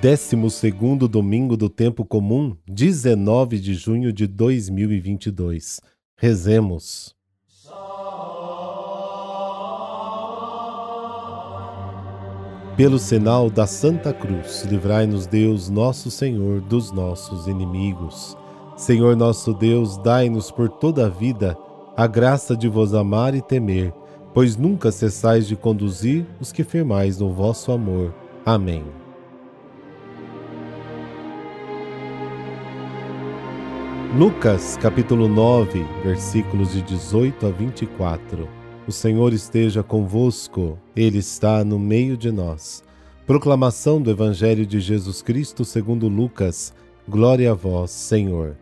12 domingo do tempo comum, 19 de junho de 2022. Rezemos. Pelo sinal da Santa Cruz, livrai-nos Deus, nosso Senhor, dos nossos inimigos. Senhor nosso Deus, dai-nos por toda a vida a graça de vos amar e temer, pois nunca cessais de conduzir os que firmais no vosso amor. Amém. Lucas capítulo 9, versículos de 18 a 24. O Senhor esteja convosco, Ele está no meio de nós. Proclamação do Evangelho de Jesus Cristo segundo Lucas. Glória a vós, Senhor.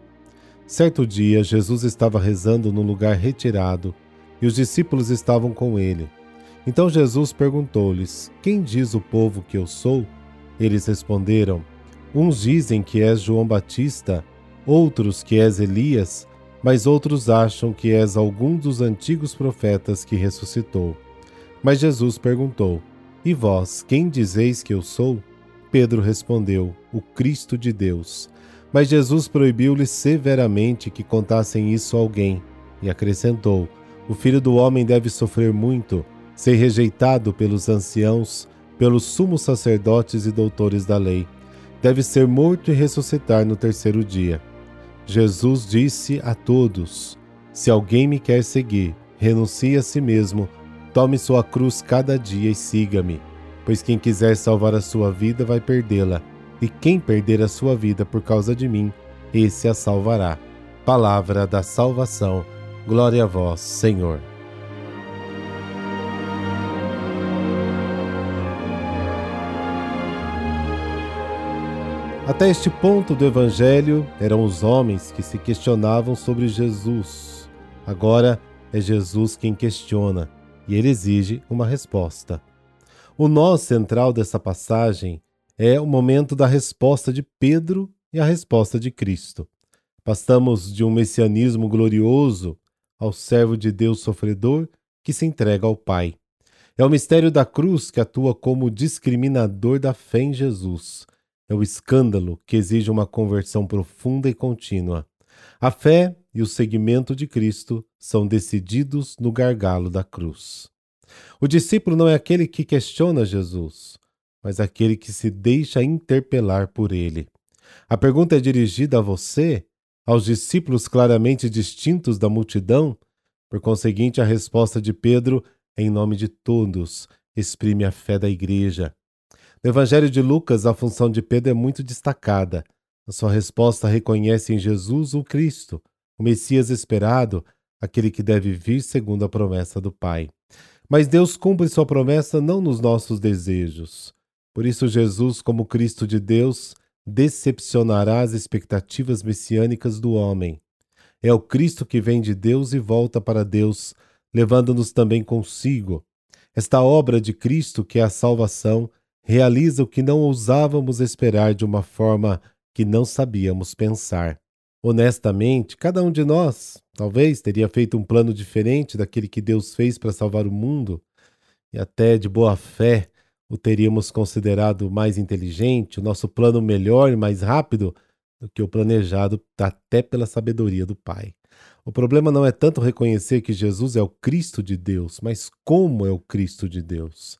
Certo dia, Jesus estava rezando num lugar retirado e os discípulos estavam com ele. Então Jesus perguntou-lhes: Quem diz o povo que eu sou? Eles responderam: Uns dizem que és João Batista outros que és Elias, mas outros acham que és algum dos antigos profetas que ressuscitou. Mas Jesus perguntou: E vós, quem dizeis que eu sou? Pedro respondeu: O Cristo de Deus. Mas Jesus proibiu-lhes severamente que contassem isso a alguém, e acrescentou: O filho do homem deve sofrer muito, ser rejeitado pelos anciãos, pelos sumos sacerdotes e doutores da lei. Deve ser morto e ressuscitar no terceiro dia. Jesus disse a todos: Se alguém me quer seguir, renuncie a si mesmo, tome sua cruz cada dia e siga-me. Pois quem quiser salvar a sua vida vai perdê-la, e quem perder a sua vida por causa de mim, esse a salvará. Palavra da salvação. Glória a vós, Senhor. Até este ponto do Evangelho eram os homens que se questionavam sobre Jesus. Agora é Jesus quem questiona e ele exige uma resposta. O nó central dessa passagem é o momento da resposta de Pedro e a resposta de Cristo. Passamos de um messianismo glorioso ao servo de Deus sofredor que se entrega ao Pai. É o mistério da cruz que atua como discriminador da fé em Jesus é o escândalo que exige uma conversão profunda e contínua. A fé e o seguimento de Cristo são decididos no gargalo da cruz. O discípulo não é aquele que questiona Jesus, mas aquele que se deixa interpelar por ele. A pergunta é dirigida a você, aos discípulos claramente distintos da multidão. Por conseguinte, a resposta de Pedro, em nome de todos, exprime a fé da igreja. No Evangelho de Lucas, a função de Pedro é muito destacada. A sua resposta reconhece em Jesus o Cristo, o Messias esperado, aquele que deve vir segundo a promessa do Pai. Mas Deus cumpre sua promessa não nos nossos desejos. Por isso, Jesus, como Cristo de Deus, decepcionará as expectativas messiânicas do homem. É o Cristo que vem de Deus e volta para Deus, levando-nos também consigo. Esta obra de Cristo, que é a salvação, realiza o que não ousávamos esperar de uma forma que não sabíamos pensar. Honestamente, cada um de nós talvez teria feito um plano diferente daquele que Deus fez para salvar o mundo, e até de boa fé o teríamos considerado mais inteligente, o nosso plano melhor e mais rápido do que o planejado, até pela sabedoria do Pai. O problema não é tanto reconhecer que Jesus é o Cristo de Deus, mas como é o Cristo de Deus.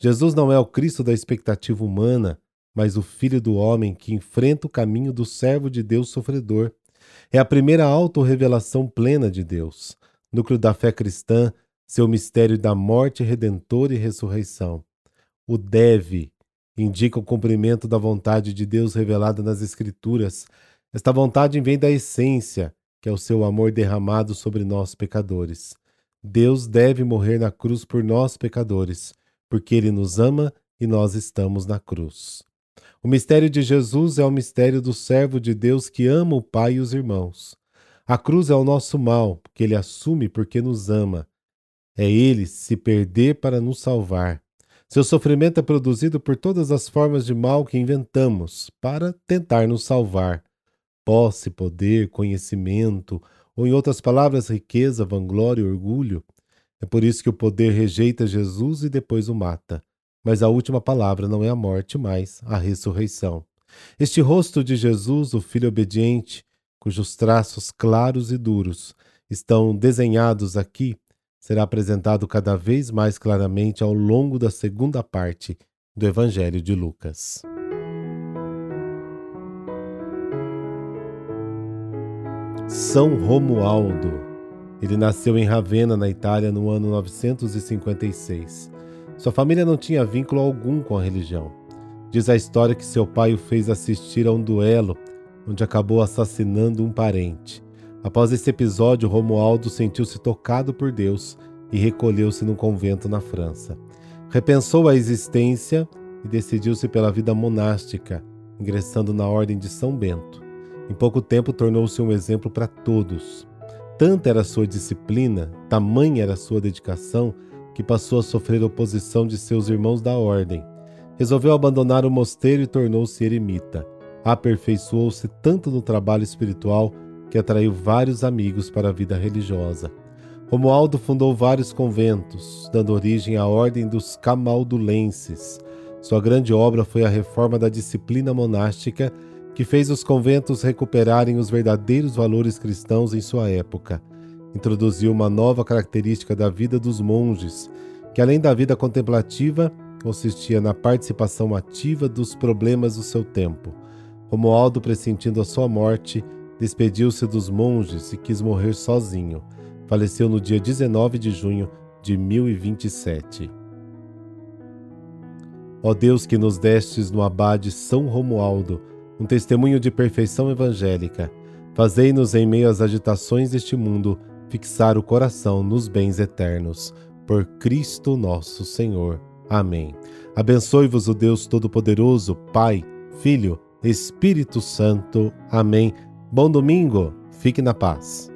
Jesus não é o Cristo da expectativa humana, mas o Filho do homem que enfrenta o caminho do servo de Deus sofredor. É a primeira autorrevelação plena de Deus, núcleo da fé cristã, seu mistério da morte redentora e ressurreição. O deve indica o cumprimento da vontade de Deus revelada nas Escrituras. Esta vontade vem da essência, que é o seu amor derramado sobre nós pecadores. Deus deve morrer na cruz por nós pecadores porque ele nos ama e nós estamos na cruz. O mistério de Jesus é o mistério do servo de Deus que ama o Pai e os irmãos. A cruz é o nosso mal, que ele assume porque nos ama. É ele se perder para nos salvar. Seu sofrimento é produzido por todas as formas de mal que inventamos para tentar nos salvar. Posse, poder, conhecimento, ou em outras palavras, riqueza, vanglória e orgulho. É por isso que o poder rejeita Jesus e depois o mata. mas a última palavra não é a morte, mas a ressurreição. Este rosto de Jesus, o Filho obediente, cujos traços claros e duros estão desenhados aqui, será apresentado cada vez mais claramente ao longo da segunda parte do Evangelho de Lucas. São Romualdo. Ele nasceu em Ravenna, na Itália, no ano 956. Sua família não tinha vínculo algum com a religião. Diz a história que seu pai o fez assistir a um duelo, onde acabou assassinando um parente. Após esse episódio, Romualdo sentiu-se tocado por Deus e recolheu-se num convento na França. Repensou a existência e decidiu-se pela vida monástica, ingressando na Ordem de São Bento. Em pouco tempo tornou-se um exemplo para todos. Tanta era sua disciplina, tamanha era sua dedicação, que passou a sofrer oposição de seus irmãos da ordem. Resolveu abandonar o mosteiro e tornou-se eremita. Aperfeiçoou-se tanto no trabalho espiritual que atraiu vários amigos para a vida religiosa. Romualdo fundou vários conventos, dando origem à Ordem dos Camaldulenses. Sua grande obra foi a reforma da disciplina monástica que fez os conventos recuperarem os verdadeiros valores cristãos em sua época. Introduziu uma nova característica da vida dos monges, que além da vida contemplativa, consistia na participação ativa dos problemas do seu tempo. Romualdo, pressentindo a sua morte, despediu-se dos monges e quis morrer sozinho. Faleceu no dia 19 de junho de 1027. Ó Deus que nos destes no abade São Romualdo, um testemunho de perfeição evangélica. Fazei-nos, em meio às agitações deste mundo, fixar o coração nos bens eternos. Por Cristo nosso Senhor. Amém. Abençoe-vos o Deus Todo-Poderoso, Pai, Filho, Espírito Santo. Amém. Bom domingo. Fique na paz.